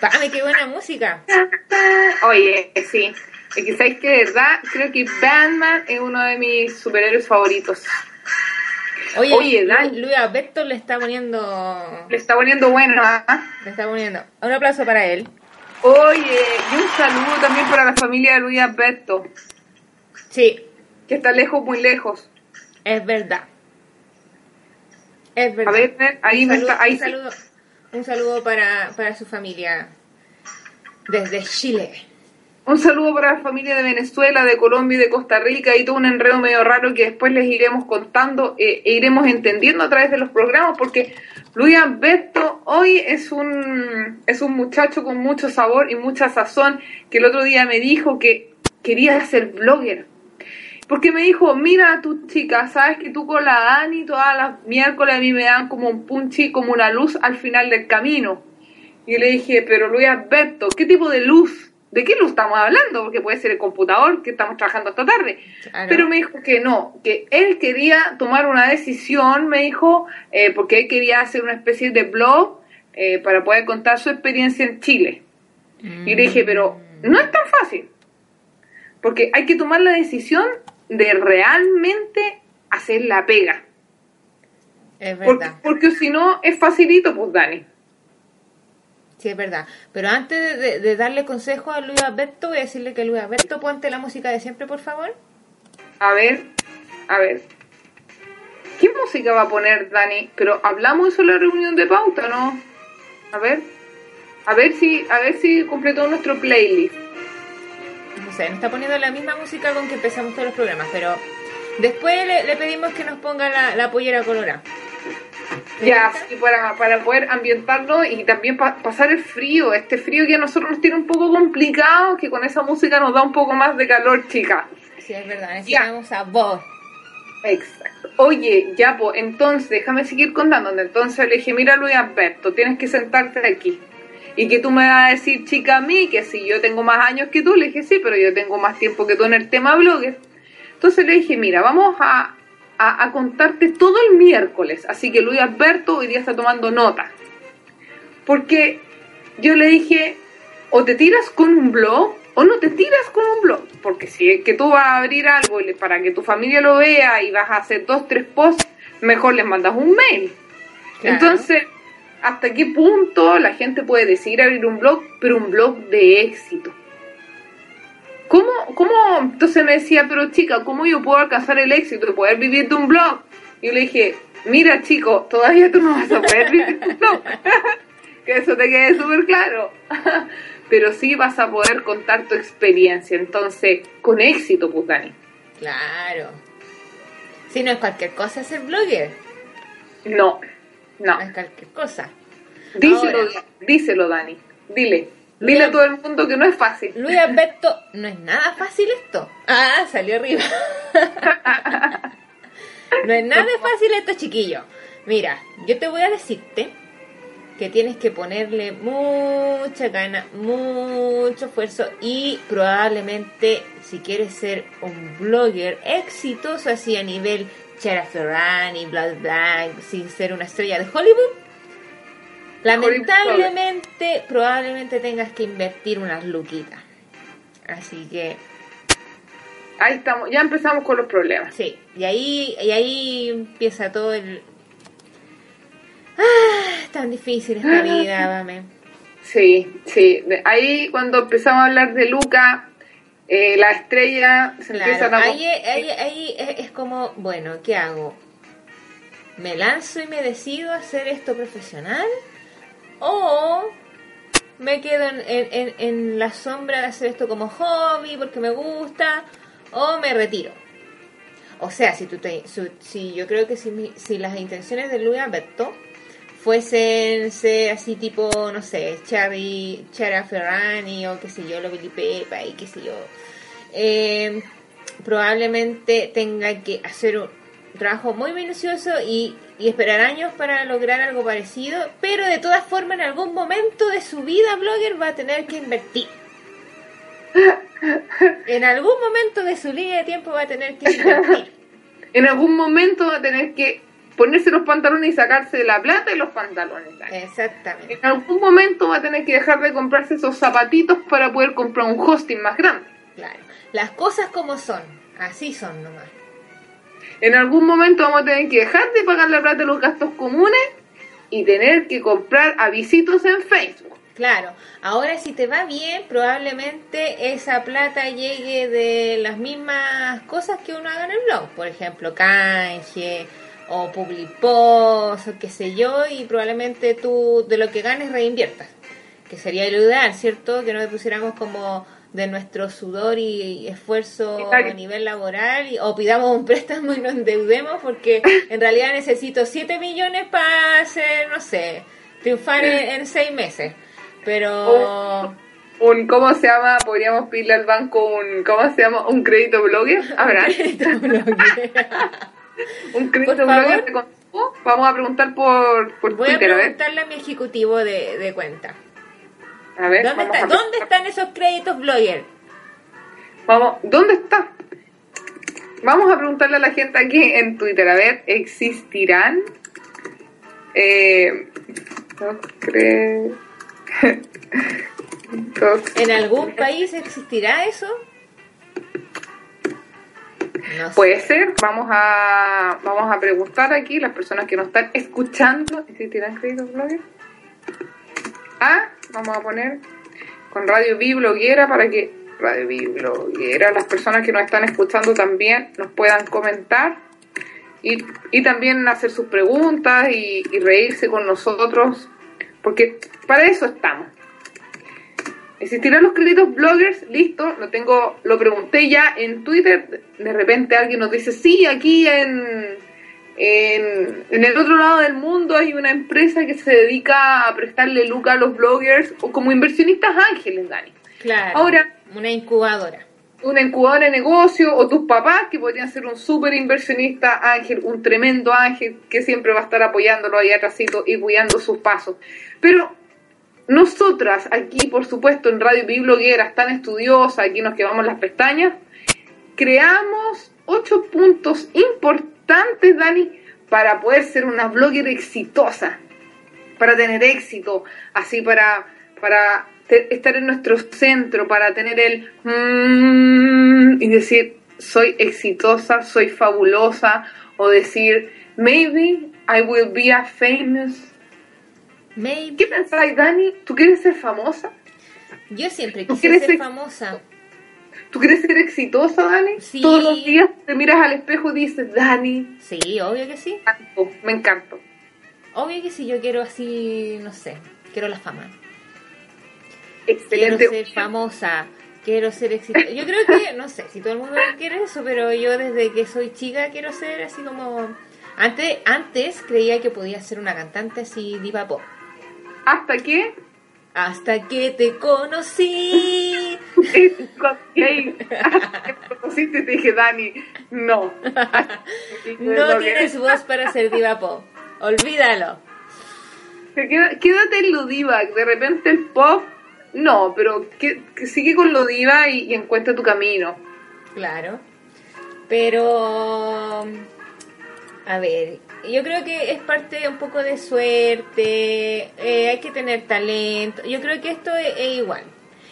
Pame, qué buena música. Oye, sí. Es que sabéis que de verdad creo que Batman es uno de mis superhéroes favoritos. Oye, Oye, Lu- Luis Alberto le está poniendo. Le está poniendo bueno, ¿ah? Le está poniendo. Un aplauso para él. Oye, y un saludo también para la familia de Luis Alberto, Sí, que está lejos, muy lejos. es verdad. Es verdad. A ver, ven, ahí un me saludo, está, ahí un sí. saludo, un saludo para, para su familia desde Chile. Un saludo para la familia de Venezuela, de Colombia y de Costa Rica y todo un enredo medio raro que después les iremos contando eh, e iremos entendiendo a través de los programas porque Luis Alberto hoy es un, es un muchacho con mucho sabor y mucha sazón que el otro día me dijo que quería ser blogger. Porque me dijo, mira tu chica, sabes que tú con la Dani todas las miércoles a mí me dan como un punchi, como una luz al final del camino. Y le dije, pero Luis Alberto, ¿qué tipo de luz? ¿De qué luz estamos hablando? Porque puede ser el computador que estamos trabajando esta tarde. Claro. Pero me dijo que no, que él quería tomar una decisión, me dijo, eh, porque él quería hacer una especie de blog eh, para poder contar su experiencia en Chile. Y le dije, pero no es tan fácil. Porque hay que tomar la decisión de realmente hacer la pega. Es verdad. porque si no, es facilito, pues Dani. Sí, es verdad. Pero antes de darle consejo a Luis Alberto, voy a decirle que Luis Alberto, ponte la música de siempre, por favor. A ver, a ver. ¿Qué música va a poner Dani? Pero hablamos eso en la reunión de pauta, ¿no? A ver. A ver si, a ver si completó nuestro playlist. Sé, nos está poniendo la misma música con que empezamos todos los programas, pero después le, le pedimos que nos ponga la, la pollera colorada. Ya, sí, para, para poder ambientarlo y también pa- pasar el frío, este frío que a nosotros nos tiene un poco complicado, que con esa música nos da un poco más de calor, chica. Sí, es verdad, necesitamos a vos. Exacto. Oye, ya, pues, entonces, déjame seguir contando. Entonces le dije, mira Luis Alberto, tienes que sentarte aquí. Y que tú me vas a decir, chica, a mí, que si yo tengo más años que tú, le dije, sí, pero yo tengo más tiempo que tú en el tema blogger. Entonces le dije, mira, vamos a, a, a contarte todo el miércoles. Así que Luis Alberto hoy día está tomando nota. Porque yo le dije, o te tiras con un blog o no te tiras con un blog. Porque si es que tú vas a abrir algo para que tu familia lo vea y vas a hacer dos, tres posts, mejor les mandas un mail. Claro. Entonces, ¿hasta qué punto la gente puede decidir abrir un blog, pero un blog de éxito? ¿Cómo, cómo? Entonces me decía, pero chica, ¿cómo yo puedo alcanzar el éxito de poder vivir de un blog? Y yo le dije, mira chico, todavía tú no vas a poder vivir de un blog. que eso te quede súper claro. pero sí vas a poder contar tu experiencia. Entonces, con éxito, pues Dani. Claro. Si no es cualquier cosa ser blogger, No, no. es cualquier cosa. Díselo, Ahora. díselo, Dani. Dile. Dile a todo el mundo que no es fácil. Luis Alberto, no es nada fácil esto. Ah, salió arriba. no es nada fácil esto, chiquillo. Mira, yo te voy a decirte que tienes que ponerle mucha gana, mucho esfuerzo y probablemente si quieres ser un blogger exitoso así a nivel Chara Ferrani, bla bla, sin ser una estrella de Hollywood, lamentablemente probablemente tengas que invertir unas luquitas. Así que Ahí estamos, ya empezamos con los problemas. Sí, y ahí, y ahí empieza todo el... Ah, tan difícil esta vida, mame. Sí, sí. Ahí cuando empezamos a hablar de Luca, eh, la estrella se Claro, empiezan a... ahí, ahí, ahí es, como, bueno, ¿qué hago? ¿Me lanzo y me decido a hacer esto profesional? ¿O me quedo en, en- en- la sombra de hacer esto como hobby porque me gusta? ¿O me retiro? O sea, si, tú te, si yo creo que si, mi- si las intenciones de Luis Alberto fuesen ser así tipo, no sé, Cherry, Chara Ferrani o qué sé yo, lo Billy Pepa y qué sé yo, eh, probablemente tenga que hacer un trabajo muy minucioso y, y esperar años para lograr algo parecido, pero de todas formas en algún momento de su vida blogger va a tener que invertir. En algún momento de su línea de tiempo va a tener que invertir. En algún momento va a tener que ponerse los pantalones y sacarse la plata de los pantalones. Exactamente. En algún momento va a tener que dejar de comprarse esos zapatitos para poder comprar un hosting más grande. Claro. Las cosas como son, así son nomás. En algún momento vamos a tener que dejar de pagar la plata de los gastos comunes y tener que comprar avisitos en Facebook. Claro, ahora si te va bien, probablemente esa plata llegue de las mismas cosas que uno haga en el blog, por ejemplo, canje o publipost o qué sé yo, y probablemente tú de lo que ganes reinviertas, que sería lo ideal, ¿cierto? Que no le pusiéramos como de nuestro sudor y esfuerzo a nivel laboral y- o pidamos un préstamo y nos endeudemos porque en realidad necesito 7 millones para hacer, no sé, triunfar en, en 6 meses. Pero. Un, ¿cómo se llama? Podríamos pedirle al banco un, ¿cómo se llama? Un crédito blogger. ¿Habrá? crédito Por favor. blogger de consumo. Vamos a preguntar por, por voy Twitter, a preguntarle a mi ejecutivo de, de cuenta. A ver, ¿Dónde, está- a ¿Dónde están esos créditos blogger? Vamos, ¿dónde está? Vamos a preguntarle a la gente aquí en Twitter, a ver, ¿existirán? Eh, dos, ¿En algún país existirá eso? Puede ser, vamos a, vamos a preguntar aquí, las personas que nos están escuchando, ¿existirán créditos bloggers? Ah, vamos a poner con Radio Bibloguera para que Radio Bibloguera, las personas que nos están escuchando también nos puedan comentar y, y también hacer sus preguntas y, y reírse con nosotros, porque para eso estamos. ¿Existirán los créditos bloggers? Listo, lo tengo, lo pregunté ya en Twitter. De repente alguien nos dice, sí, aquí en, en, en el otro lado del mundo hay una empresa que se dedica a prestarle lucas a los bloggers o como inversionistas ángeles, Dani. Claro. Ahora- Una incubadora. Una incubadora de negocio o tus papás que podrían ser un súper inversionista ángel, un tremendo ángel que siempre va a estar apoyándolo ahí atrásito y cuidando sus pasos. Pero nosotras aquí, por supuesto, en Radio Biblogueras, tan estudiosa, aquí nos quedamos las pestañas, creamos ocho puntos importantes, Dani, para poder ser una blogger exitosa, para tener éxito, así para, para estar en nuestro centro, para tener el mm, y decir, soy exitosa, soy fabulosa, o decir, maybe I will be a famous. Maybe. ¿Qué pensáis, Dani? ¿Tú quieres ser famosa? Yo siempre ¿Tú quise ser ser- famosa. ¿Tú quieres ser exitosa, Dani? Sí. Todos los días te miras al espejo y dices, Dani, Sí, obvio que sí. me encanto. Obvio que sí, yo quiero así, no sé, quiero la fama. Excelente. Quiero ser famosa, quiero ser exitosa. Yo creo que, no sé si todo el mundo quiere eso, pero yo desde que soy chica quiero ser así como... Antes, antes creía que podía ser una cantante así diva pop. ¿Hasta que? Hasta que te conocí. Hasta que me conociste te dije, Dani, no. No tienes voz para ser diva pop. Olvídalo. Te Quédate en lo diva, de repente el pop, no, pero que, que sigue con lo diva y, y encuentra tu camino. Claro. Pero, a ver, yo creo que es parte un poco de suerte, eh, hay que tener talento. Yo creo que esto es, es igual.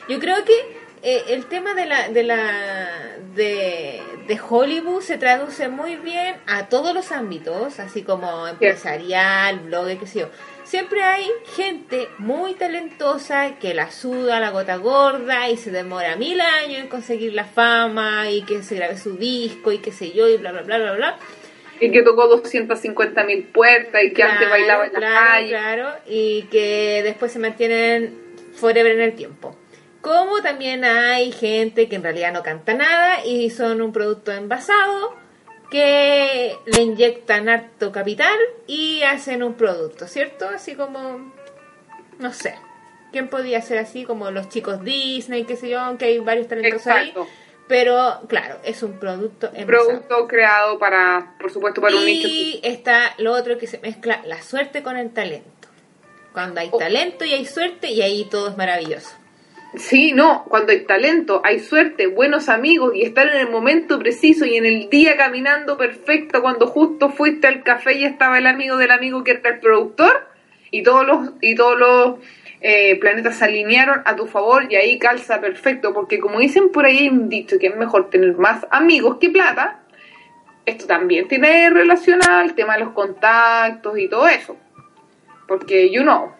Yo creo que eh, el tema de la de la de, de Hollywood se traduce muy bien a todos los ámbitos, así como empresarial, blogger, qué sé yo. siempre hay gente muy talentosa que la suda la gota gorda y se demora mil años en conseguir la fama y que se grabe su disco y qué sé yo y bla, bla, bla, bla, bla. Y que tocó 250 mil puertas y que antes bailaba en la claro, calle. Claro, y que después se mantienen forever en el tiempo. Como también hay gente que en realidad no canta nada y son un producto envasado que le inyectan harto capital y hacen un producto, ¿cierto? Así como, no sé, ¿quién podría ser así? Como los chicos Disney, qué sé yo, aunque hay varios talentos Exacto. ahí. Pero claro, es un producto envasado. Producto creado para, por supuesto, para un nicho. Y está lo otro que se mezcla la suerte con el talento. Cuando hay Oh. talento y hay suerte y ahí todo es maravilloso. Sí, no, cuando hay talento, hay suerte, buenos amigos y estar en el momento preciso y en el día caminando perfecto cuando justo fuiste al café y estaba el amigo del amigo que era el productor y todos los y todos los eh, planetas se alinearon a tu favor y ahí calza perfecto porque como dicen por ahí hay un dicho que es mejor tener más amigos que plata. Esto también tiene relación al tema de los contactos y todo eso. Porque you know,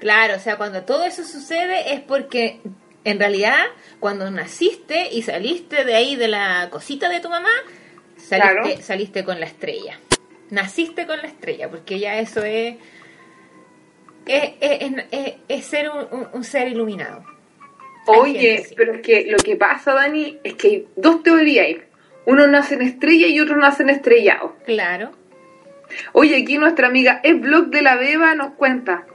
Claro, o sea, cuando todo eso sucede es porque en realidad cuando naciste y saliste de ahí de la cosita de tu mamá, saliste, Claro. saliste con la estrella. Naciste con la estrella, porque ya eso es es, es- es- es ser un, un- un ser iluminado. Oye, sí. pero es que lo que pasa, Dani, es que hay dos teorías. Uno nace en estrella y otro nace en estrellado. Claro. Oye, aquí nuestra amiga El Blog de la Beba nos cuenta,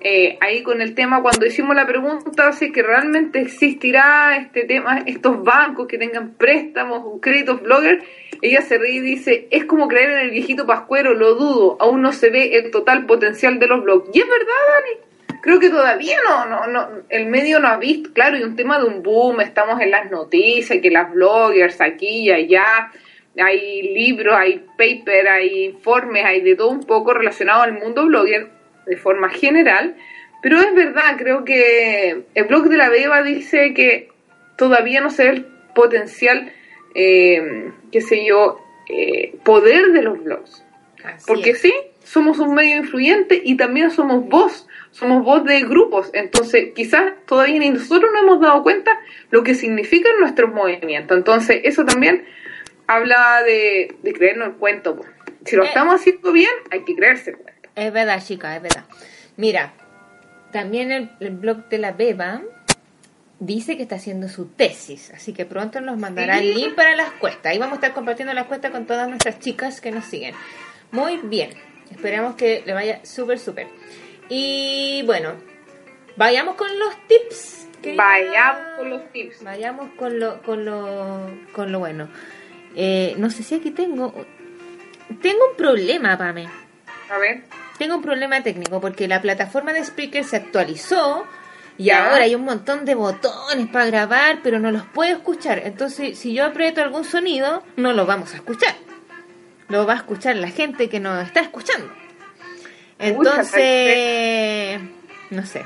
eh, ahí con el tema, cuando hicimos la pregunta si es que realmente existirá este tema, estos bancos que tengan préstamos o créditos blogger, ella se ríe y dice, es como creer en el viejito pascuero, lo dudo, aún no se ve el total potencial de los blogs. Y es verdad, Dani, creo que todavía no, no, no, el medio no ha visto, claro, y un tema de un boom, estamos en las noticias, que las bloggers aquí y allá, hay libros, hay paper, hay informes, hay de todo un poco relacionado al mundo blogger de forma general, pero es verdad, creo que el blog de la Beba dice que todavía no se ve el potencial, eh, qué sé yo, eh, poder de los blogs. Así Porque es. sí, somos un medio influyente y también somos voz, somos voz de grupos. Entonces, quizás todavía ni nosotros no hemos dado cuenta lo que significan nuestros movimientos. Entonces, eso también habla de, de creernos el cuento. Si lo Eh. estamos haciendo bien, hay que creerse el cuento. Es verdad, chica, es verdad. Mira, también el, el blog de la Beba dice que está haciendo su tesis, así que pronto nos mandará el link para las cuestas. Ahí vamos a estar compartiendo las cuestas con todas nuestras chicas que nos siguen. Muy bien, esperamos que le vaya súper, súper. Y bueno, vayamos con los tips. querida. Vayamos con los tips. Vayamos con lo, con lo, con lo bueno. Eh, no sé si aquí tengo... Tengo un problema, Pame. A ver. Tengo un problema técnico porque la plataforma de Spreaker se actualizó y Ya. ahora hay un montón de botones para grabar, pero no los puedo escuchar. Entonces, si yo aprieto algún sonido, no lo vamos a escuchar. Lo va a escuchar la gente que nos está escuchando. Entonces, no sé.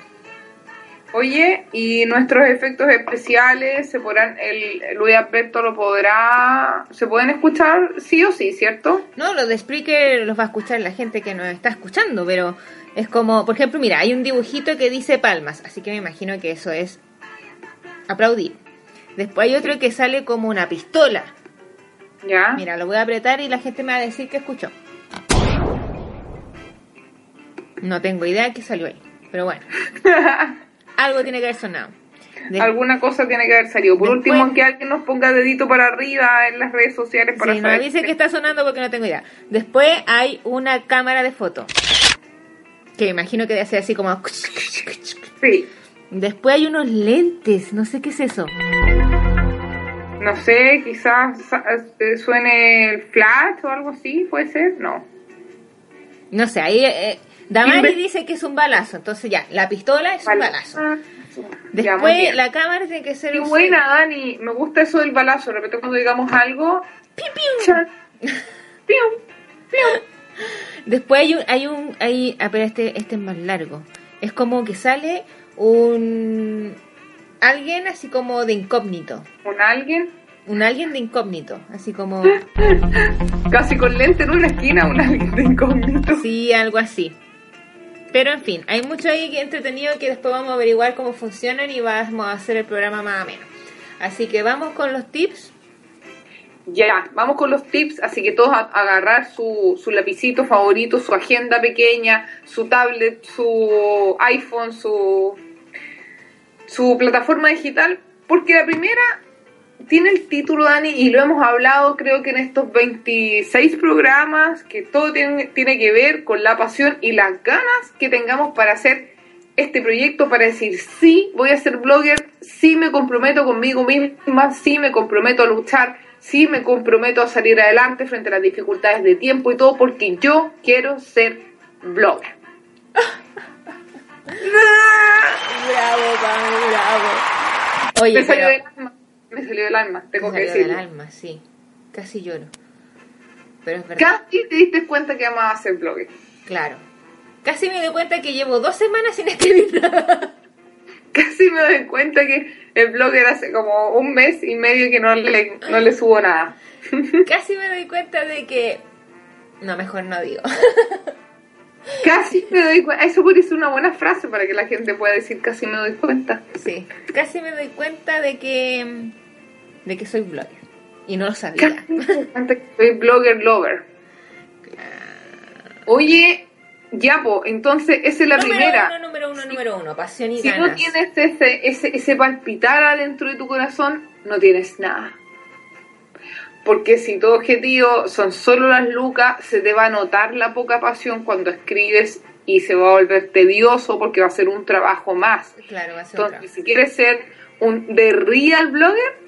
Oye, y nuestros efectos especiales se podrán, el Luis Alberto lo podrá, se pueden escuchar sí o sí, ¿cierto? No, lo de Spreaker los va a escuchar la gente que nos está escuchando, pero es como, por ejemplo, mira, hay un dibujito que dice palmas, así que me imagino que eso es aplaudir. Después hay otro que sale como una pistola. Ya. Mira, lo voy a apretar y la gente me va a decir que escuchó. No tengo idea qué salió ahí, pero bueno. Algo tiene que haber sonado. Alguna cosa tiene que haber salido. Por Después- último, que alguien nos ponga dedito para arriba en las redes sociales para Sí, no saber. dice que está sonando porque no tengo idea. Después hay una cámara de foto. Que me imagino que debe ser así como... Sí. Después hay unos lentes, no sé qué es eso. No sé, quizás eh, suene el flash o algo así, puede ser. No. No sé, ahí... Eh, Damari dice que es un balazo, entonces ya, la pistola es un balazo. Ya, Después bien. la cámara tiene que ser Qué buena, Dani. Me gusta eso del balazo. Repente, cuando digamos algo. chan, pium, pium. Después hay un, hay un, hay, ah, pero este, este es más largo. Es como que sale un, alguien así como de incógnito. Con alguien, Un alguien de incógnito, así como, casi con lente en una esquina, un alguien de incógnito. sí, algo así. Pero en fin, hay mucho ahí que entretenido que después vamos a averiguar cómo funcionan y vamos a hacer el programa más o menos. Así que vamos con los tips. Ya, vamos con los tips, así que todos a, agarrar su, su lapicito favorito, su agenda pequeña, su tablet, su iPhone, su, su plataforma digital, porque la primera tiene el título, Dani, y lo hemos hablado creo que en estos 26 programas, que todo tiene, tiene que ver con la pasión y las ganas que tengamos para hacer este proyecto, para decir, sí, voy a ser blogger, sí me comprometo conmigo misma, sí me comprometo a luchar, sí me comprometo a salir adelante frente a las dificultades de tiempo y todo, porque yo quiero ser blogger. Bravo, Pame, bravo. Oye, me salió pero- del alma, me salió del alma, tengo Me que salió del decirlo. alma, sí. Casi lloro. Pero es verdad. Casi te diste cuenta que amaba ser blogger. Claro. Casi me doy cuenta que llevo dos semanas sin escribir nada. Casi me doy cuenta que el blogger hace como un mes y medio que no le, no le subo nada. Casi me doy cuenta de que... No, mejor no digo. Casi me doy cuenta. Eso podría ser una buena frase para que la gente pueda decir casi me doy cuenta. Sí. Casi me doy cuenta de que... De que soy blogger. Y no lo sabía. Casi me doy cuenta que soy blogger lover. Oye, ya, po, entonces esa es la número primera. uno, número uno, número uno. Pasión y Si ganas. no tienes ese, ese, ese palpitar adentro de tu corazón, no tienes nada. Porque si tu objetivo son solo las lucas, se te va a notar la poca pasión cuando escribes y se va a volver tedioso porque va a ser un trabajo más. Claro, va a ser un Entonces, si quieres ser un de real blogger,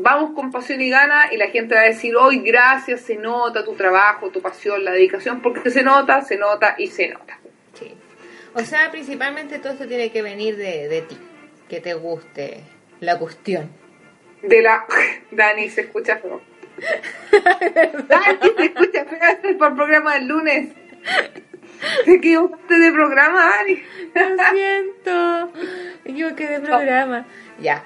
vamos con pasión y gana y la gente va a decir, hoy gracias, se nota tu trabajo, tu pasión, la dedicación, porque se nota, se nota y se nota. Sí. O sea, principalmente todo esto tiene que venir de, de ti. Que te guste la cuestión. De la... Dani, se escucha feo. Dani, se escucha feo. Para el programa del lunes. ¿Te equivocaste de programa, Dani? Lo siento. Me equivoqué de programa. Ya.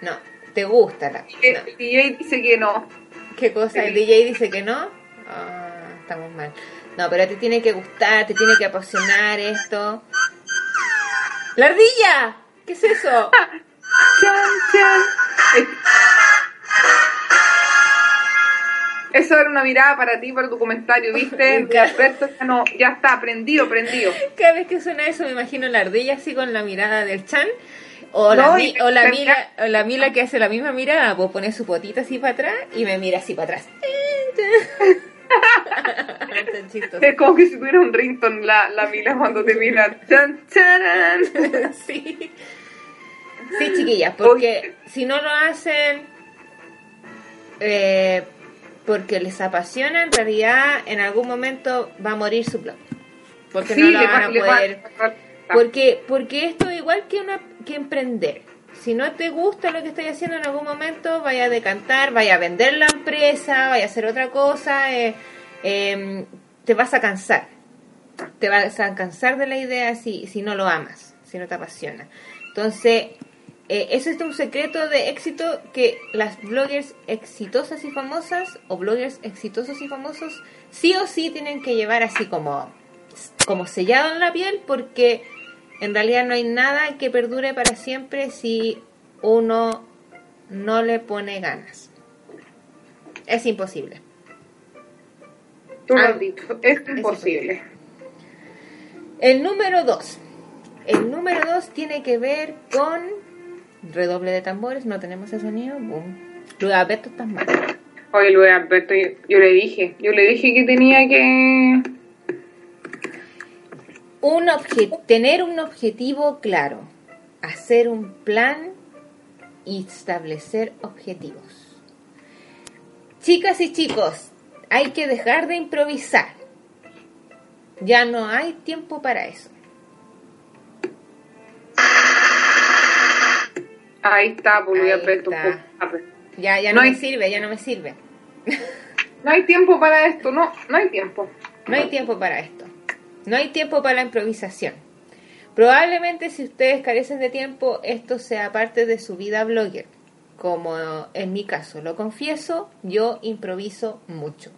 No. ¿Te gusta la El no. DJ dice que no. ¿Qué cosa? ¿El DJ dice que no? Ah, estamos mal. No, pero te tiene que gustar, te tiene que apasionar esto. ¡La ardilla! ¿Qué es eso? Chan, chan. Eh, Eso era una mirada para ti, para tu comentario, Me ¿viste? Alberto ya no, ya está, prendido, prendido. Cada vez que suena eso me imagino la ardilla así con la mirada del Chan. O la, No, mi- o, la o la Mila que hace la misma mirada, pues pone su potita así para atrás y me mira así para atrás. Es como que si tuviera un rington la, la Mila cuando te mira. Sí. Sí, chiquillas, porque si no lo hacen eh, porque les apasiona, en realidad en algún momento va a morir su blog. Porque Sí, no lo van va- a va- poder... Porque, porque esto es igual que, una, que emprender. Si no te gusta lo que estás haciendo en algún momento, vaya a decantar, vaya a vender la empresa, vaya a hacer otra cosa, eh, eh, te vas a cansar. Te vas a cansar de la idea si, si no lo amas, si no te apasiona. Entonces, eh, es un secreto de éxito que las bloggers exitosas y famosas o bloggers exitosos y famosos sí o sí tienen que llevar así como, como sellado en la piel porque en realidad no hay nada que perdure para siempre si uno no le pone ganas. Es imposible. Tú lo Ah, has dicho, es imposible. El número dos. El número dos tiene que ver con redoble de tambores. No tenemos ese sonido. Boom. Luego, Alberto, estás mal. Oye, Luis Alberto, yo, yo le dije, yo le dije que tenía que... Un tener un objetivo claro. Hacer un plan y establecer objetivos. Chicas y chicos, hay que dejar de improvisar. Ya no hay tiempo para eso. Ahí está, pues Ahí Alberto. está. un poco tarde. Ya, ya No no, hay- me sirve, ya no me sirve. No hay tiempo para esto, no, no hay tiempo. No hay tiempo para esto. No hay tiempo para la improvisación. Probablemente si ustedes carecen de tiempo, esto sea parte de su vida blogger. Como en mi caso, lo confieso, yo improviso mucho.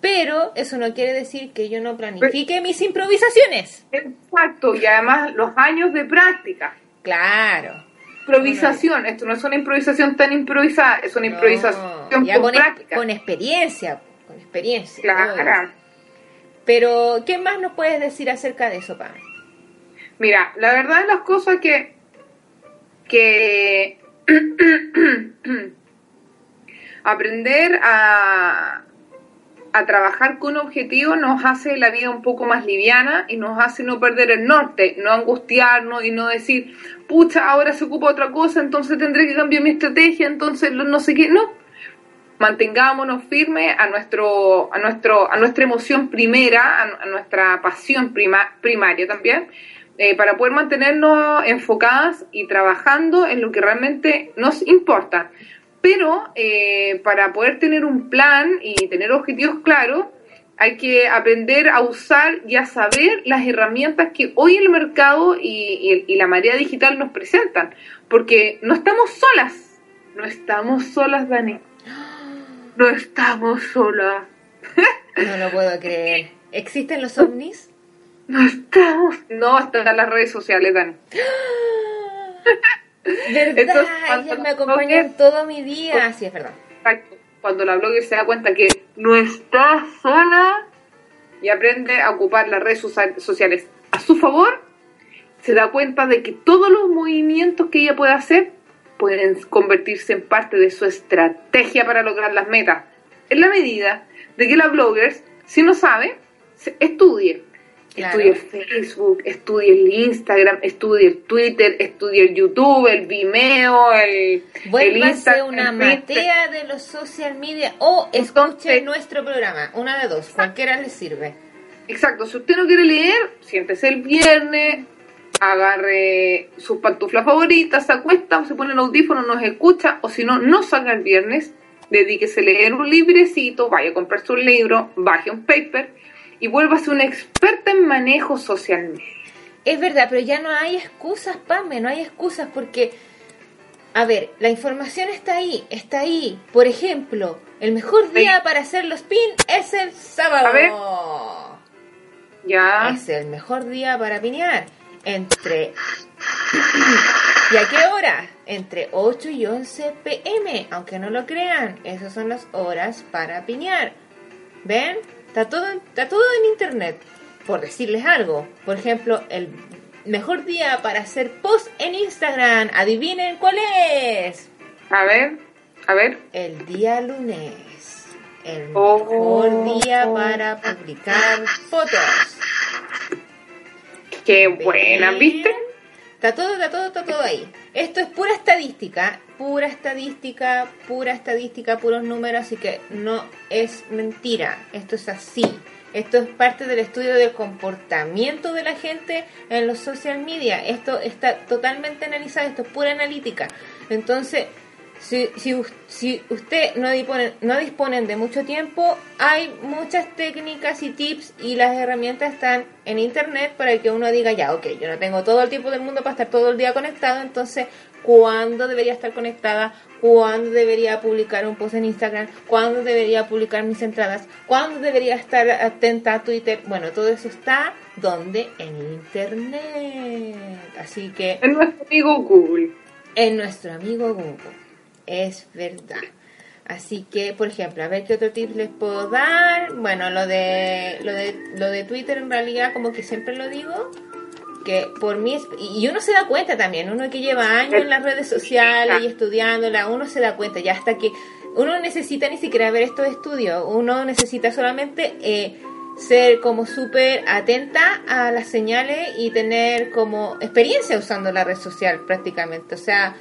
Pero eso no quiere decir que yo no planifique mis improvisaciones. Exacto, y además los años de práctica. Claro. Improvisación, esto no es una improvisación tan improvisada, es una improvisación con, con, práctica. con experiencia, con experiencia. Claro. Pero, ¿qué más nos puedes decir acerca de eso, Pam? Mira, la verdad es las cosas que que aprender a, a trabajar con objetivos nos hace la vida un poco más liviana y nos hace no perder el norte, no angustiarnos y no decir, pucha, ahora se ocupa otra cosa, entonces tendré que cambiar mi estrategia, entonces no sé qué, no. Mantengámonos firmes a nuestro, a nuestro, a nuestra emoción primera, a, nuestra pasión primaria también, eh, para poder mantenernos enfocadas y trabajando en lo que realmente nos importa. Pero eh, para poder tener un plan y tener objetivos claros, hay que aprender a usar y a saber las herramientas que hoy el mercado y, y, la marea digital nos presentan. Porque no estamos solas. No estamos solas, Dani. No estamos solas. No lo puedo creer. ¿Existen los ovnis? No estamos. No, están las redes sociales, Dani. ¿Verdad? Ellas me acompañan todo mi día. Sí, es verdad. Cuando la blogger se da cuenta que no está sola y aprende a ocupar las redes sociales a su favor, se da cuenta de que todos los movimientos que ella puede hacer pueden convertirse en parte de su estrategia para lograr las metas. En la medida de que la bloggers, si no sabe, estudie, Estudie el Facebook, estudie el Instagram, estudie el Twitter, estudie el YouTube, el Vimeo, el, el Instagram. una matea de los social media o escuche nuestro programa, una de dos, cualquiera le sirve. Exacto, si usted no quiere leer, siéntese el viernes, agarre sus pantuflas favoritas, se acuesta, se pone el audífono, nos escucha, o si no, no salga el viernes, dedíquese a leer un librecito, vaya a comprarse un libro, baje un paper y vuelvas una experta en manejo social. Es verdad, pero ya no hay excusas, Pame, no hay excusas porque, a ver, la información está ahí, está ahí. Por ejemplo, el mejor día para hacer los pin es el sábado. A ver. Ya. Es el mejor día para pinear. Entre... ¿Y a qué hora? Entre 8 y 11 pm, aunque no lo crean, esas son las horas para piñar. ¿Ven? Está todo, está todo en internet. Por decirles algo. Por ejemplo, el mejor día para hacer post en Instagram. Adivinen cuál es. A ver, a ver. El día lunes. El oh. mejor día para publicar fotos. Qué buena, ¿viste? Está todo, está todo, está todo ahí. Esto es pura estadística, pura estadística, pura estadística, puros números, así que no es mentira. Esto es así. Esto es parte del estudio del comportamiento de la gente en los social media. Esto está totalmente analizado, esto es pura analítica. Entonces, si, si, si usted no dispone, no disponen de mucho tiempo, hay muchas técnicas y tips y las herramientas están en internet para que uno diga, ya, ok, yo no tengo todo el tiempo del mundo para estar todo el día conectado, entonces, ¿cuándo debería estar conectada? ¿Cuándo debería publicar un post en Instagram? ¿Cuándo debería publicar mis entradas? ¿Cuándo debería estar atenta a Twitter? Bueno, todo eso está donde? En internet. Así que... En nuestro amigo Google. En nuestro amigo Google es verdad. Así que, por ejemplo, a ver qué otro tip les puedo dar. Bueno, lo de, lo de, lo de Twitter en realidad, como que siempre lo digo, que por mí, y uno se da cuenta también, uno que lleva años en las redes sociales y estudiándola, uno se da cuenta ya hasta que uno necesita ni siquiera ver estos estudios, uno necesita solamente eh, ser como súper atenta a las señales y tener como experiencia usando la red social prácticamente. O sea,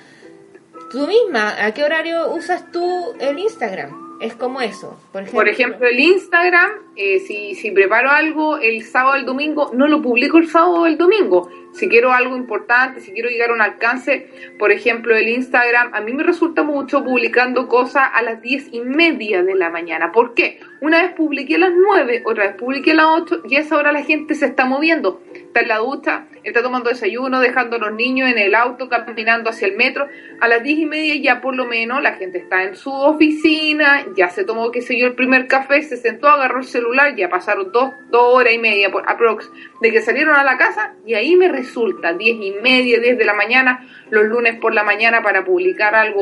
tú misma, ¿a qué horario usas tú el Instagram? Es como eso, por ejemplo. Por ejemplo, el Instagram, eh, si, si preparo algo el sábado o el domingo, no lo publico el sábado o el domingo, si quiero algo importante, si quiero llegar a un alcance, por ejemplo, el Instagram, a mí me resulta mucho publicando cosas a las diez y media de la mañana. ¿Por qué? Una vez publiqué a las nueve, otra vez publiqué a las ocho y a esa hora la gente se está moviendo. Está en la ducha, está tomando desayuno, dejando a los niños en el auto, caminando hacia el metro. A las diez y media ya por lo menos la gente está en su oficina, ya se tomó, qué sé yo, el primer café, se sentó, agarró el celular, ya pasaron dos, dos horas y media por aprox de que salieron a la casa y ahí me resulta diez y media, diez de la mañana, los lunes por la mañana para publicar algo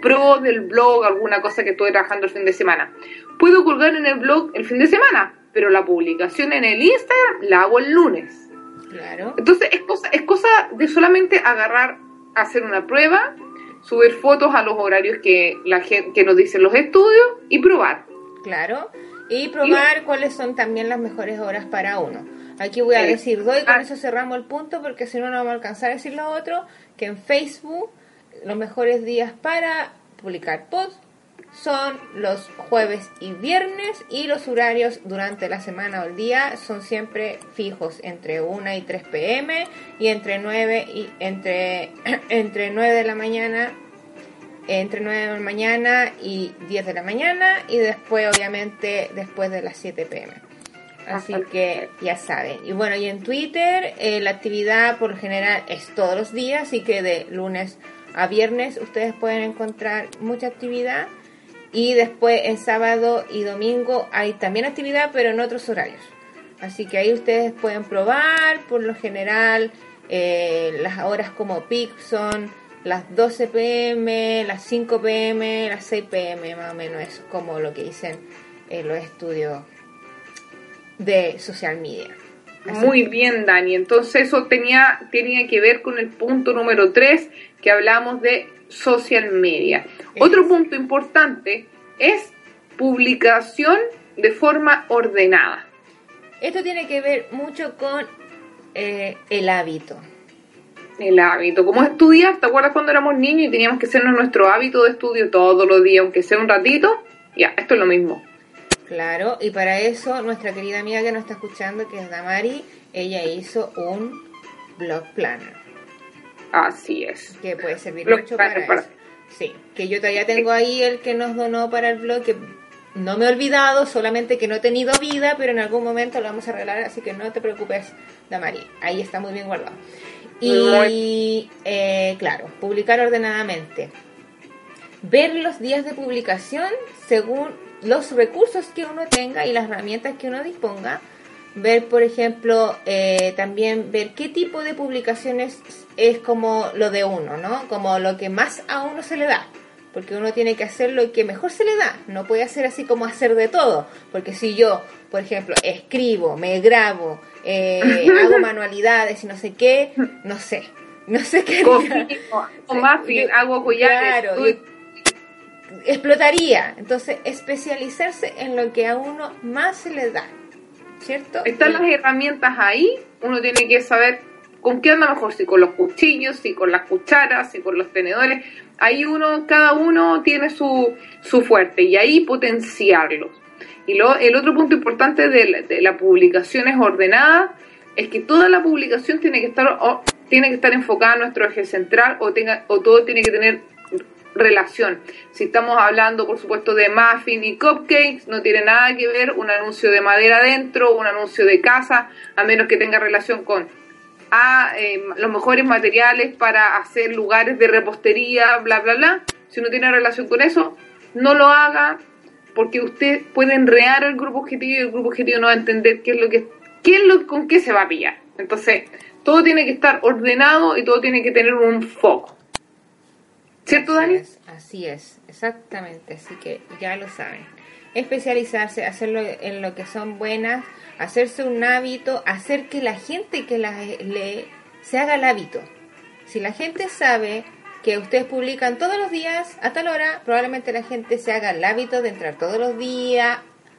pro del blog, alguna cosa que estoy trabajando el fin de semana. Puedo colgar en el blog el fin de semana, pero la publicación en el Instagram la hago el lunes. Claro. Entonces es cosa, es cosa de solamente agarrar, hacer una prueba, subir fotos a los horarios que la gente, que nos dicen los estudios y probar. Claro. Y probar cuáles son también las mejores horas para uno. Aquí voy a Sí. decir doy, con Ah. eso cerramos el punto porque si no no vamos a alcanzar a decir lo otro, que en Facebook los mejores días para publicar posts son los jueves y viernes y los horarios durante la semana o el día son siempre fijos entre 1 y 3 pm y entre 9 y entre entre 9 de la mañana entre 9 de la mañana y 10 de la mañana y después obviamente después de las 7 pm. Así que ya saben. Y bueno, y en Twitter eh, la actividad por lo general es todos los días, así que de lunes a viernes ustedes pueden encontrar mucha actividad. Y después en sábado y domingo hay también actividad, pero en otros horarios. Así que ahí ustedes pueden probar, por lo general, eh, las horas como peak son las 12 pm, las 5 pm, las 6 pm, más o menos, es como lo que dicen eh, los estudios de social media. Así Muy bien, Dani. Entonces eso tenía, tenía que ver con el punto número 3 que hablamos de social media. Es- Otro punto importante es publicación de forma ordenada. Esto tiene que ver mucho con eh, el hábito. El hábito. Como estudiar, ¿te acuerdas cuando éramos niños y teníamos que hacernos nuestro hábito de estudio todos los días, aunque sea un ratito? Ya, esto es lo mismo. Claro, y para eso nuestra querida amiga que nos está escuchando, que es Damari, ella hizo un blog planner, Así es. que puede servir Blog mucho para- eso. Sí, que yo todavía tengo ahí el que nos donó para el blog, que no me he olvidado, solamente que no he tenido vida, pero en algún momento lo vamos a arreglar, así que no te preocupes, Damari, ahí está muy bien guardado. Y, eh, claro, publicar ordenadamente. Ver los días de publicación según los recursos que uno tenga y las herramientas que uno disponga. Ver, por ejemplo, eh, también ver qué tipo de publicaciones es como lo de uno, ¿no? Como lo que más a uno se le da. Porque uno tiene que hacer lo que mejor se le da. No puede hacer así como hacer de todo. Porque si yo, por ejemplo, escribo, me grabo, eh, hago manualidades y no sé qué, no sé. No sé qué. Cocino, hago Sí, collares. claro, explotaría. Entonces, especializarse en lo que a uno más se le da. ¿Cierto? Están las herramientas ahí, uno tiene que saber con qué anda mejor, si con los cuchillos, si con las cucharas, si con los tenedores. Ahí uno, cada uno tiene su, su fuerte y ahí potenciarlos. Y lo, el otro punto importante de la, de la publicación es ordenada, es que toda la publicación tiene que estar o, tiene que estar enfocada a nuestro eje central o tenga o todo tiene que tener relación. Si estamos hablando, por supuesto, de muffin y cupcakes, no tiene nada que ver un anuncio de madera adentro, un anuncio de casa, a menos que tenga relación con ah, eh, los mejores materiales para hacer lugares de repostería, bla, bla, bla. Si no tiene relación con eso, no lo haga porque usted puede enrear al grupo objetivo y el grupo objetivo no va a entender qué es lo que qué es lo con qué se va a pillar. Entonces, todo tiene que estar ordenado y todo tiene que tener un foco. ¿Cierto, Dani? así es, exactamente. Así que ya lo saben. Especializarse, hacerlo en lo que son buenas, hacerse un hábito, hacer que la gente que las lee se haga el hábito. Si la gente sabe que ustedes publican todos los días a tal hora, probablemente la gente se haga el hábito de entrar todos los días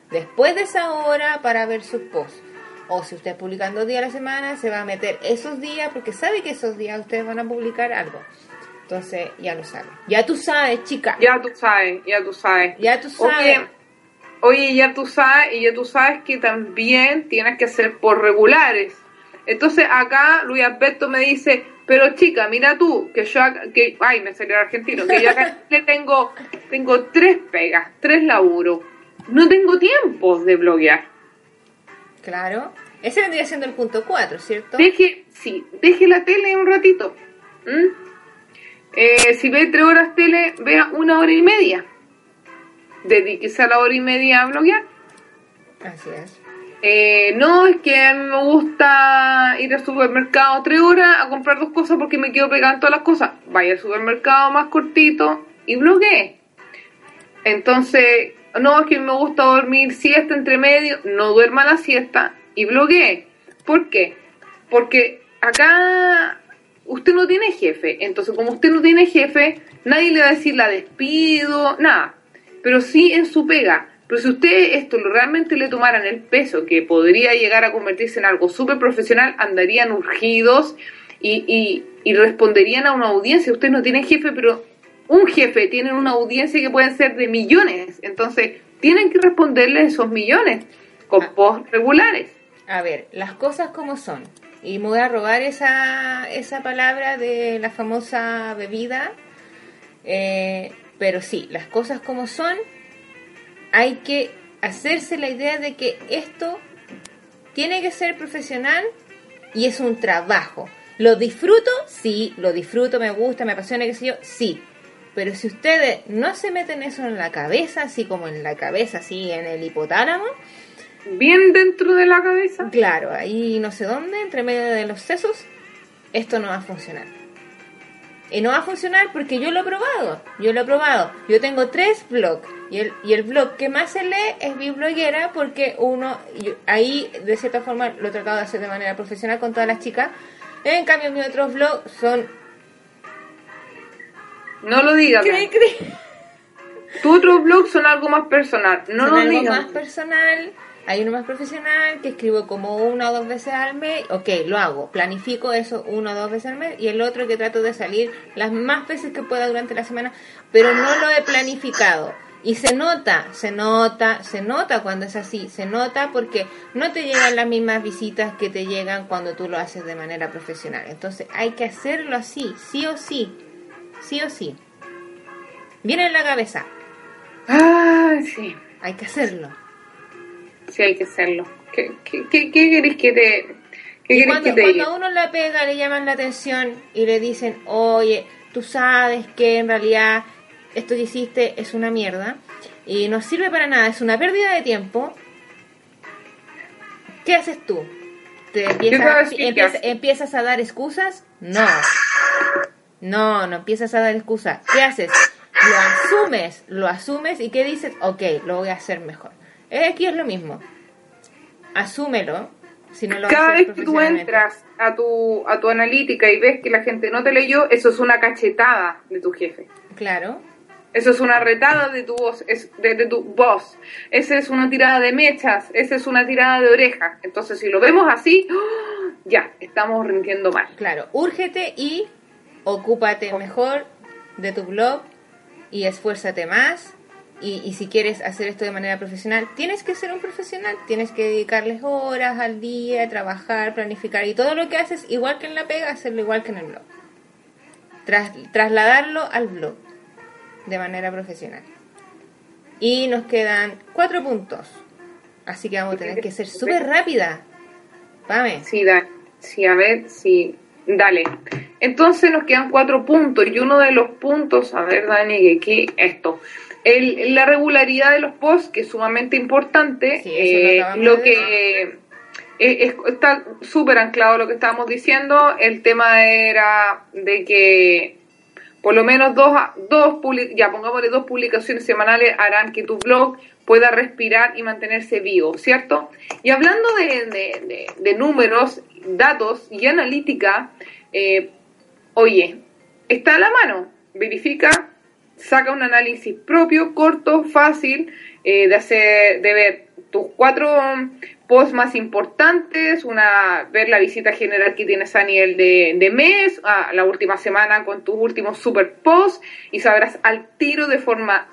después de esa hora para ver sus posts. O si ustedes publican dos días a la semana, se va a meter esos días porque sabe que esos días ustedes van a publicar algo. Entonces, ya lo saben. Ya tú sabes, chica. Ya tú sabes, ya tú sabes. Ya tú sabes. Oye, oye, ya tú sabes, y ya tú sabes que también tienes que hacer por regulares. Entonces acá Luis Alberto me dice, pero chica, mira tú, que yo acá, que, ay, me salió el argentino, que yo acá le tengo, tengo tres pegas, tres laburos. No tengo tiempo de bloguear. Claro. Ese vendría siendo el punto 4, ¿cierto? Deje, sí, deje la tele un ratito. ¿Mm? Eh, si ve tres horas tele, vea una hora y media. Dedíquese a la hora y media a bloguear. Así es. Eh, no, es que a mí me gusta ir al supermercado tres horas a comprar dos cosas porque me quedo pegando todas las cosas. Vaya al supermercado más cortito y bloguee. Entonces, no, es que me gusta dormir siesta entre medio, no duerma la siesta y bloguee. ¿Por qué? Porque acá usted no tiene jefe. Entonces, como usted no tiene jefe, nadie le va a decir la despido, nada. Pero sí en su pega. Pero si usted esto realmente le tomaran el peso que podría llegar a convertirse en algo súper profesional, andarían urgidos y, y, y responderían a una audiencia. Usted no tiene jefe, pero un jefe tiene una audiencia que pueden ser de millones. Entonces, tienen que responderle esos millones con Ah. post regulares. A ver, las cosas como son. Y me voy a robar esa, esa palabra de la famosa bebida. Eh, pero sí, las cosas como son, hay que hacerse la idea de que esto tiene que ser profesional y es un trabajo. ¿Lo disfruto? Sí, lo disfruto, me gusta, me apasiona, qué sé yo, sí. Pero si ustedes no se meten eso en la cabeza, así como en la cabeza, así en el hipotálamo, Bien dentro de la cabeza. Claro, ahí no sé dónde, entre medio de los sesos, esto no va a funcionar. Y no va a funcionar porque yo lo he probado, yo lo he probado. Yo tengo tres blogs y el, y el blog que más se lee es Bibloguera porque uno, yo- ahí de cierta forma lo he tratado de hacer de manera profesional con todas las chicas. En cambio mis otros blogs son... No lo digas. ¿Cree, cree? Tu otros blogs son algo más personal. No son lo algo digas. más personal, hay uno más profesional que escribo como una o dos veces al mes, ok, lo hago, planifico eso una o dos veces al mes y el otro que trato de salir las más veces que pueda durante la semana, pero no lo he planificado. Y se nota, se nota, se nota cuando es así, se nota porque no te llegan las mismas visitas que te llegan cuando tú lo haces de manera profesional. Entonces hay que hacerlo así, sí o sí, sí o sí. Viene en la cabeza, Ah, sí. hay que hacerlo. Sí, hay que hacerlo. ¿Qué, qué, qué, qué querés que te, qué Y cuando, que te cuando a uno le pega, le llaman la atención y le dicen, oye, tú sabes que en realidad esto que hiciste es una mierda y no sirve para nada, es una pérdida de tiempo. ¿Qué haces tú? ¿Te empiezas, empiezas, empiezas a dar excusas? No. No, no empiezas a dar excusas. ¿Qué haces? Lo asumes, lo asumes y ¿qué dices? Ok, lo voy a hacer mejor. Aquí es lo mismo. Asúmelo. Si no lo Cada vez que tú entras a tu, a tu analítica y ves que la gente no te leyó, eso es una cachetada de tu jefe. Claro. Eso es una retada de tu voz, es de, de tu voz. Esa es una tirada de mechas, esa es una tirada de orejas. Entonces, si lo vemos así, ¡oh! ya, estamos rindiendo mal. Claro, úrgete y ocúpate mejor de tu blog y esfuérzate más. Y, y si quieres hacer esto de manera profesional, tienes que ser un profesional, tienes que dedicarles horas al día, trabajar, planificar y todo lo que haces, igual que en la pega, hacerlo igual que en el blog. Tras, trasladarlo al blog de manera profesional. Y nos quedan cuatro puntos. Así que vamos a tener que ser súper rápida. Pame. Sí, da, sí, a ver, sí, dale. Entonces nos quedan cuatro puntos y uno de los puntos, a ver, Dani, que aquí, esto. El, la regularidad de los posts, que es sumamente importante, Sí, eso lo eh, lo que es- está súper anclado a lo que estábamos diciendo. El tema era de que por lo menos dos, dos ya pongámosle dos publicaciones semanales harán que tu blog pueda respirar y mantenerse vivo, ¿cierto? Y hablando de, de- de- de números, datos y analítica, eh, oye, está a la mano, verifica, saca un análisis propio, corto, fácil, eh, de hacer, de ver tus cuatro posts más importantes, una ver la visita general que tienes a nivel de, de mes, a la última semana con tus últimos super posts y sabrás al tiro de forma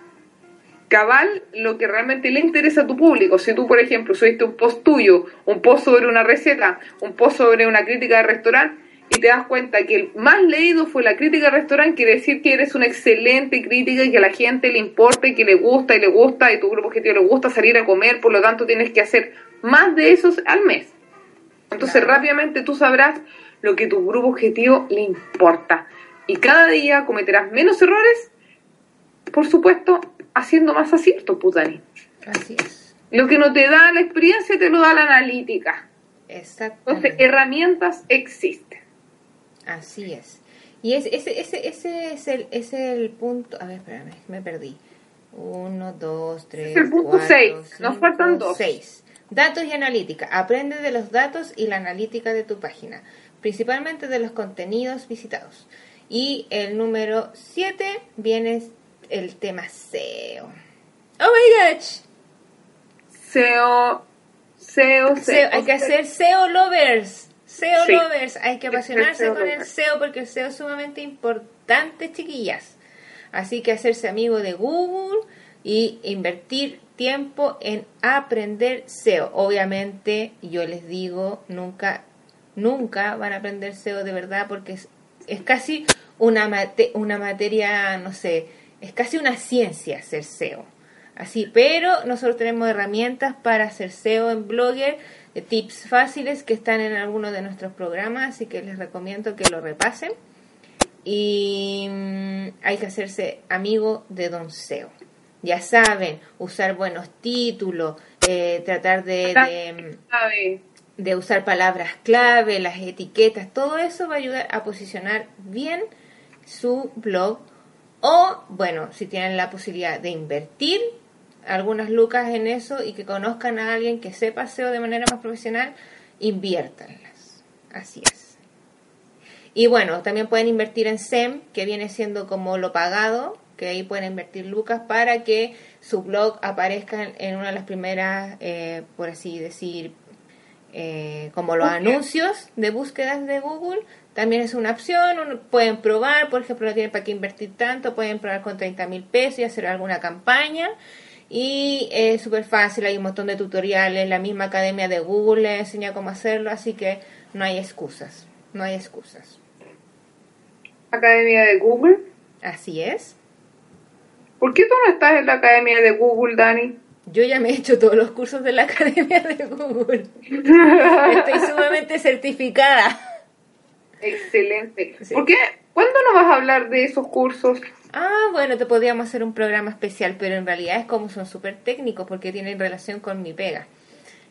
cabal lo que realmente le interesa a tu público. Si tú, por ejemplo, subiste un post tuyo, un post sobre una receta, un post sobre una crítica de restaurante, y te das cuenta que el más leído fue la crítica de restaurante, quiere decir que eres una excelente crítica y que a la gente le importa y que le gusta y le gusta y tu grupo objetivo le gusta salir a comer, por lo tanto tienes que hacer más de esos al mes. Entonces rápidamente tú sabrás lo que tu grupo objetivo le importa. Y cada día cometerás menos errores, por supuesto, haciendo más aciertos, putani. Así es. Lo que no te da la experiencia te lo da la analítica. Exacto. Entonces, herramientas existen. Así es. Y ese, ese, ese, ese es, el, es el punto. A ver, espérame, me perdí. Uno, dos, tres. Es el punto cuatro, seis. Nos faltan dos. Seis. Datos y analítica. Aprende de los datos y la analítica de tu página, principalmente de los contenidos visitados. Y el número siete viene el tema SEO. Oh my gosh. SEO, SEO, SEO, hay que hacer SEO lovers. SEO Sí. lovers. Hay que apasionarse con el. SEO porque el SEO es sumamente importante, chiquillas. Así que hacerse amigo de Google y invertir tiempo en aprender SEO. Obviamente, yo les digo, nunca, nunca van a aprender SEO de verdad porque es, es casi una, mate- una materia, no sé, es casi una ciencia hacer SEO. Así, pero nosotros tenemos herramientas para hacer SEO en Blogger, tips fáciles que están en algunos de nuestros programas, así que les recomiendo que lo repasen. Y mm, hay que hacerse amigo de Don SEO. Ya saben, usar buenos títulos, eh, tratar de, de, ¿Sabe? de usar palabras clave, las etiquetas, todo eso va a ayudar a posicionar bien su blog. O, bueno, si tienen la posibilidad de invertir algunas lucas en eso y que conozcan a alguien que sepa SEO de manera más profesional, inviértanlas. Así es. Y bueno, también pueden invertir en SEM, que viene siendo como lo pagado, que ahí pueden invertir lucas para que su blog aparezca en- una de las primeras, eh, por así decir, eh, como los anuncios de búsquedas de Google. También es una opción, uno- pueden probar, por ejemplo, no tienen para qué invertir tanto, pueden probar con 30 mil pesos y hacer alguna campaña. Y es súper fácil, hay un montón de tutoriales, la misma academia de Google les enseña cómo hacerlo, así que no hay excusas, no hay excusas. Academia de Google. Así es. ¿Por qué tú no estás en la Academia de Google, Dani? Yo ya me he hecho todos los cursos de la academia de Google. Estoy sumamente certificada. Excelente. Sí. ¿Por qué? ¿Cuándo no vas a hablar de esos cursos? Ah, bueno, te podríamos hacer un programa especial, pero en realidad es como son súper técnicos porque tienen relación con mi pega.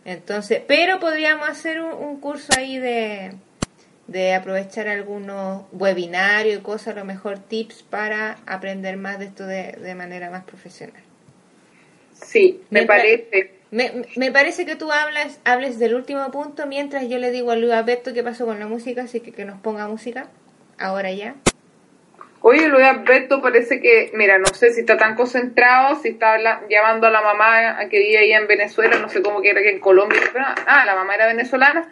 Entonces, pero podríamos hacer un, un curso ahí de, de aprovechar algunos webinarios y cosas, a lo mejor tips para aprender más de esto de, de manera más profesional. Sí, me Mientras- parece. Me, me parece que tú hablas, hables del último punto mientras yo le digo a Luis Alberto qué pasó con la música, así que que nos ponga música, ahora ya. Oye, Luis Alberto parece que, mira, no sé si está tan concentrado, si está habla- llamando a la mamá a que vive ahí en Venezuela, no sé cómo que era que en Colombia. pero- Ah, la mamá era venezolana.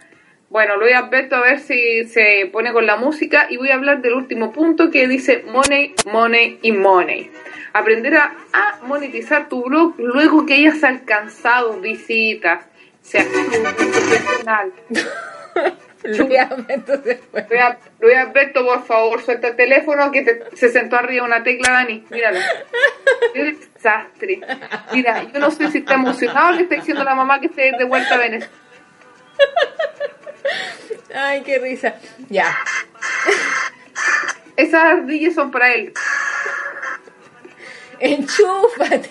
Bueno, Luis Alberto a ver si se pone con la música y voy a hablar del último punto que dice money, money y money. Aprender a, a monetizar tu blog luego que hayas alcanzado visitas, un profesional. Luis Alberto se fue. Luis Al- Luis Alberto, por favor, suelta el teléfono que te- se sentó arriba una tecla, Dani. Míralo. Qué desastre. Mira, yo no sé si está emocionado o le está diciendo a la mamá que esté de vuelta a Venezuela. Ay, qué risa. Ya. Esas ardillas son para él. Enchúfate.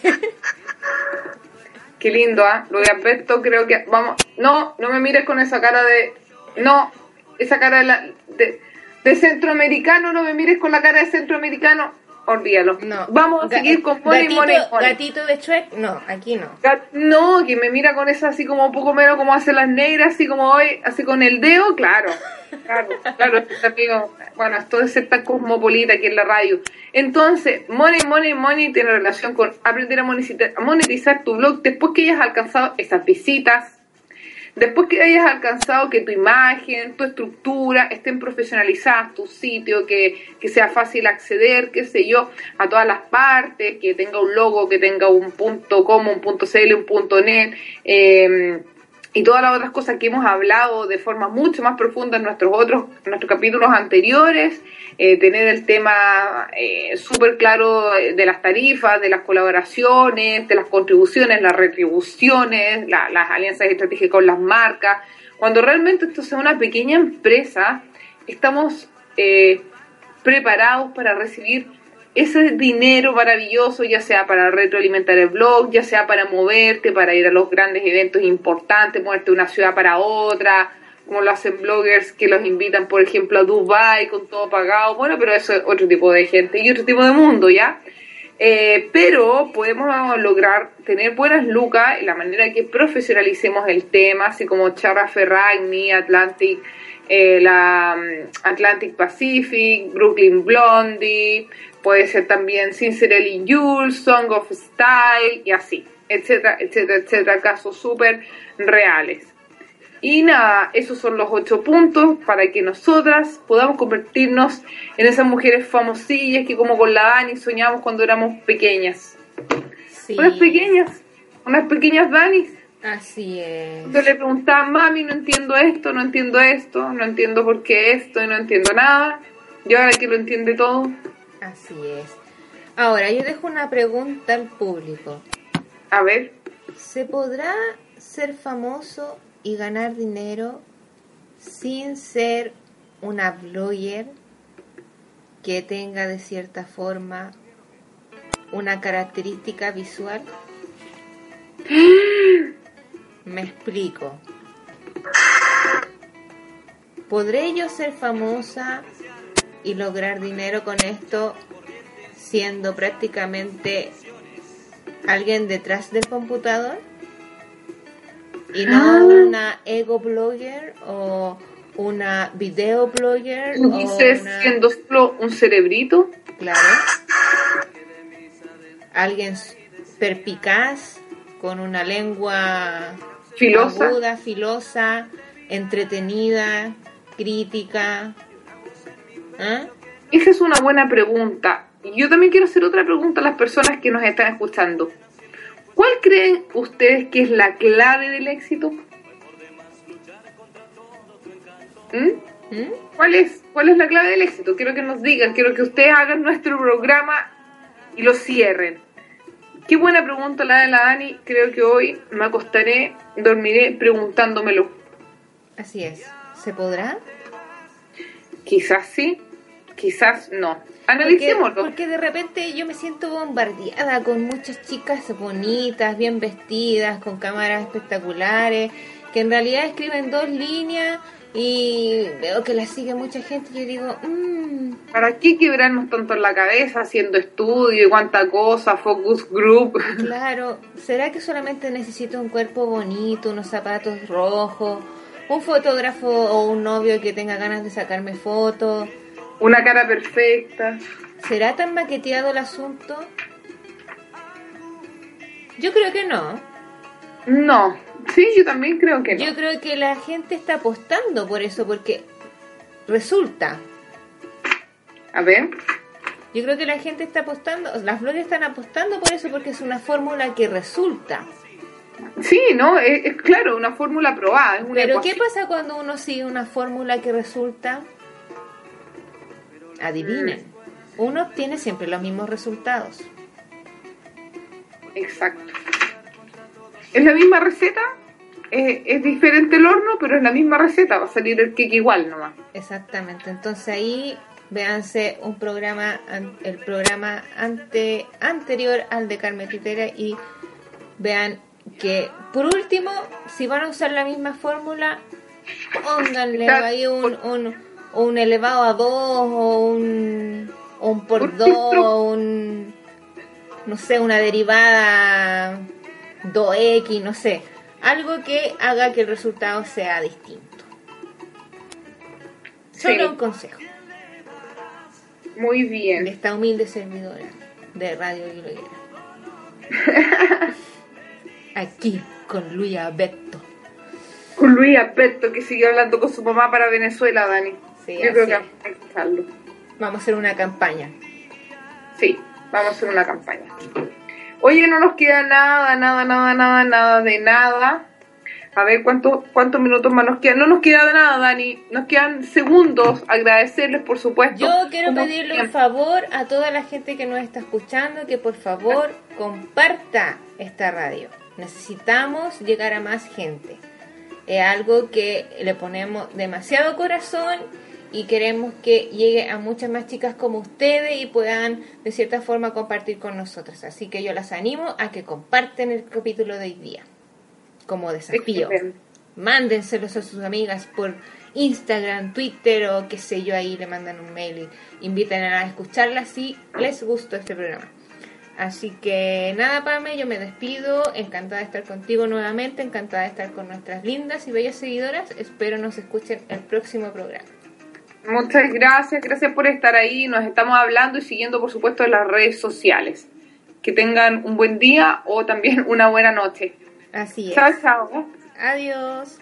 Qué lindo, ¿ah? Luis Alberto, creo que. Vamos. No, no me mires con esa cara de. No, esa cara de, la- de, de centroamericano, no me mires con la cara de centroamericano. Olvídalo. No. Vamos a Ga- seguir con Money, gatito, Money, Money. Gatito de Shrek, no, aquí no. Gat- No, que me mira con esa así como un poco menos como hace las negras, así como hoy, así con el dedo, claro. Claro, claro, amigo, bueno, esto de ser tan cosmopolita aquí en la radio. Entonces, money, money, money tiene relación con aprender a monetizar, a monetizar tu blog después que hayas alcanzado esas visitas, Después que hayas alcanzado que tu imagen, tu estructura estén profesionalizadas, tu sitio, que, que sea fácil acceder, qué sé yo, a todas las partes, que tenga un logo, que tenga un punto com, un punto cl, un punto net, eh, y todas las otras cosas que hemos hablado de forma mucho más profunda en nuestros otros nuestros capítulos anteriores, eh, tener el tema eh, súper claro de las tarifas, de las colaboraciones, de las contribuciones, las retribuciones, la, las alianzas estratégicas con las marcas. Cuando realmente esto sea una pequeña empresa, estamos eh, preparados para recibir ese dinero maravilloso, ya sea para retroalimentar el blog, ya sea para moverte, para ir a los grandes eventos importantes, moverte de una ciudad para otra, como lo hacen bloggers que los invitan, por ejemplo, a Dubai con todo pagado, bueno, pero eso es otro tipo de gente y otro tipo de mundo, ¿ya? Eh, pero podemos lograr tener buenas lucas en la manera que profesionalicemos el tema, así como Charra Ferragni, Atlantic, eh, la um, Atlantic Pacific, Brooklyn Blondie, puede ser también Sincerely Jules, Song of Style y así, etcétera, etcétera, etcétera, casos súper reales. Y nada, esos son los ocho puntos para que nosotras podamos convertirnos en esas mujeres famosillas que como con la Dani soñamos cuando éramos pequeñas. Sí. Unas pequeñas, unas pequeñas Danis. Así es. Yo le preguntaba, mami, no entiendo esto, no entiendo esto, no entiendo por qué esto y no entiendo nada. Y ahora que lo entiende todo, Así es. Ahora, yo dejo una pregunta al público. a ver, ¿Se podrá ser famoso y ganar dinero sin ser una blogger que tenga de cierta forma una característica visual? Me explico. ¿Podré yo ser famosa y lograr dinero con esto siendo prácticamente alguien detrás del computador? Y no Ah. una ego blogger o una video blogger tú o dices una... siendo solo un cerebrito. Claro. Alguien perpicaz, con una lengua Filosa. aguda, filosa, entretenida, crítica. ¿Ah? Esa es una buena pregunta. Yo también quiero hacer otra pregunta a las personas que nos están escuchando. ¿Cuál creen ustedes que es la clave del éxito? ¿Mm? ¿Mm? ¿Cuál es? ¿Cuál es la clave del éxito? Quiero que nos digan, quiero que ustedes hagan nuestro programa y lo cierren. Qué buena pregunta la de la Dani. Creo que hoy me acostaré, dormiré preguntándomelo. Así es. ¿Se podrá? Quizás sí, quizás no. Porque, Analicémoslo. porque de repente yo me siento bombardeada con muchas chicas bonitas, bien vestidas, con cámaras espectaculares, que en realidad escriben dos líneas y veo que las sigue mucha gente y yo digo, mmm, ¿Para qué quebrarnos tanto en la cabeza haciendo estudio y cuánta cosa, focus group? claro, ¿será que solamente necesito un cuerpo bonito, unos zapatos rojos, un fotógrafo o un novio que tenga ganas de sacarme fotos? Una cara perfecta. ¿Será tan maqueteado el asunto? Yo creo que no. No, sí, yo también creo que no. Yo creo que la gente está apostando por eso, porque resulta. A ver, Yo creo que la gente está apostando, las flores están apostando por eso, porque es una fórmula que resulta. sí, ¿no? Es, es claro, una fórmula probada. Es una Pero ¿qué pasa cuando uno sigue una fórmula que resulta? Adivinen. Uno obtiene siempre los mismos resultados. Exacto. Es la misma receta, eh, es diferente el horno, pero es la misma receta, va a salir el cake igual nomás. Exactamente. Entonces ahí véanse un programa, el programa ante, anterior al de Carmen y vean que por último, si van a usar la misma fórmula, pónganle ahí un, un, un elevado a 2 o un, o un por Por 2 ejemplo- o un, no sé, una derivada 2x, no sé. Algo que haga que el resultado sea distinto. Solo Sí. un consejo Muy de bien. esta humilde servidora de Radio Guiloguera. Aquí con Luis Alberto. Con Luis Alberto, que siguió hablando con su mamá para Venezuela, Dani. Sí, Yo creo que es. hay que escucharlo. Vamos a hacer una campaña. Sí, vamos a hacer una campaña. Oye, no nos queda nada, nada, nada, nada, nada de nada. A ver cuántos cuántos minutos más nos quedan. No nos queda nada, Dani. Nos quedan segundos. Agradecerles, por supuesto. Yo quiero Como pedirle un favor a toda la gente que nos está escuchando que por favor comparta esta radio. Necesitamos llegar a más gente. Es algo que le ponemos demasiado corazón y queremos que llegue a muchas más chicas como ustedes y puedan de cierta forma compartir con nosotras. Así que yo las animo a que comparten el capítulo de hoy día como desafío. Excelente. Mándenselos a sus amigas por Instagram, Twitter o qué sé yo, ahí le mandan un mail y inviten a escucharla si les gustó este programa. Así que nada, Pame, yo me despido. Encantada de estar contigo nuevamente, encantada de estar con nuestras lindas y bellas seguidoras. Espero nos escuchen el próximo programa. Muchas gracias, gracias por estar ahí. Nos estamos hablando y siguiendo, por supuesto, en las redes sociales. Que tengan un buen día o también una buena noche. Así es. Chao, chao. Adiós.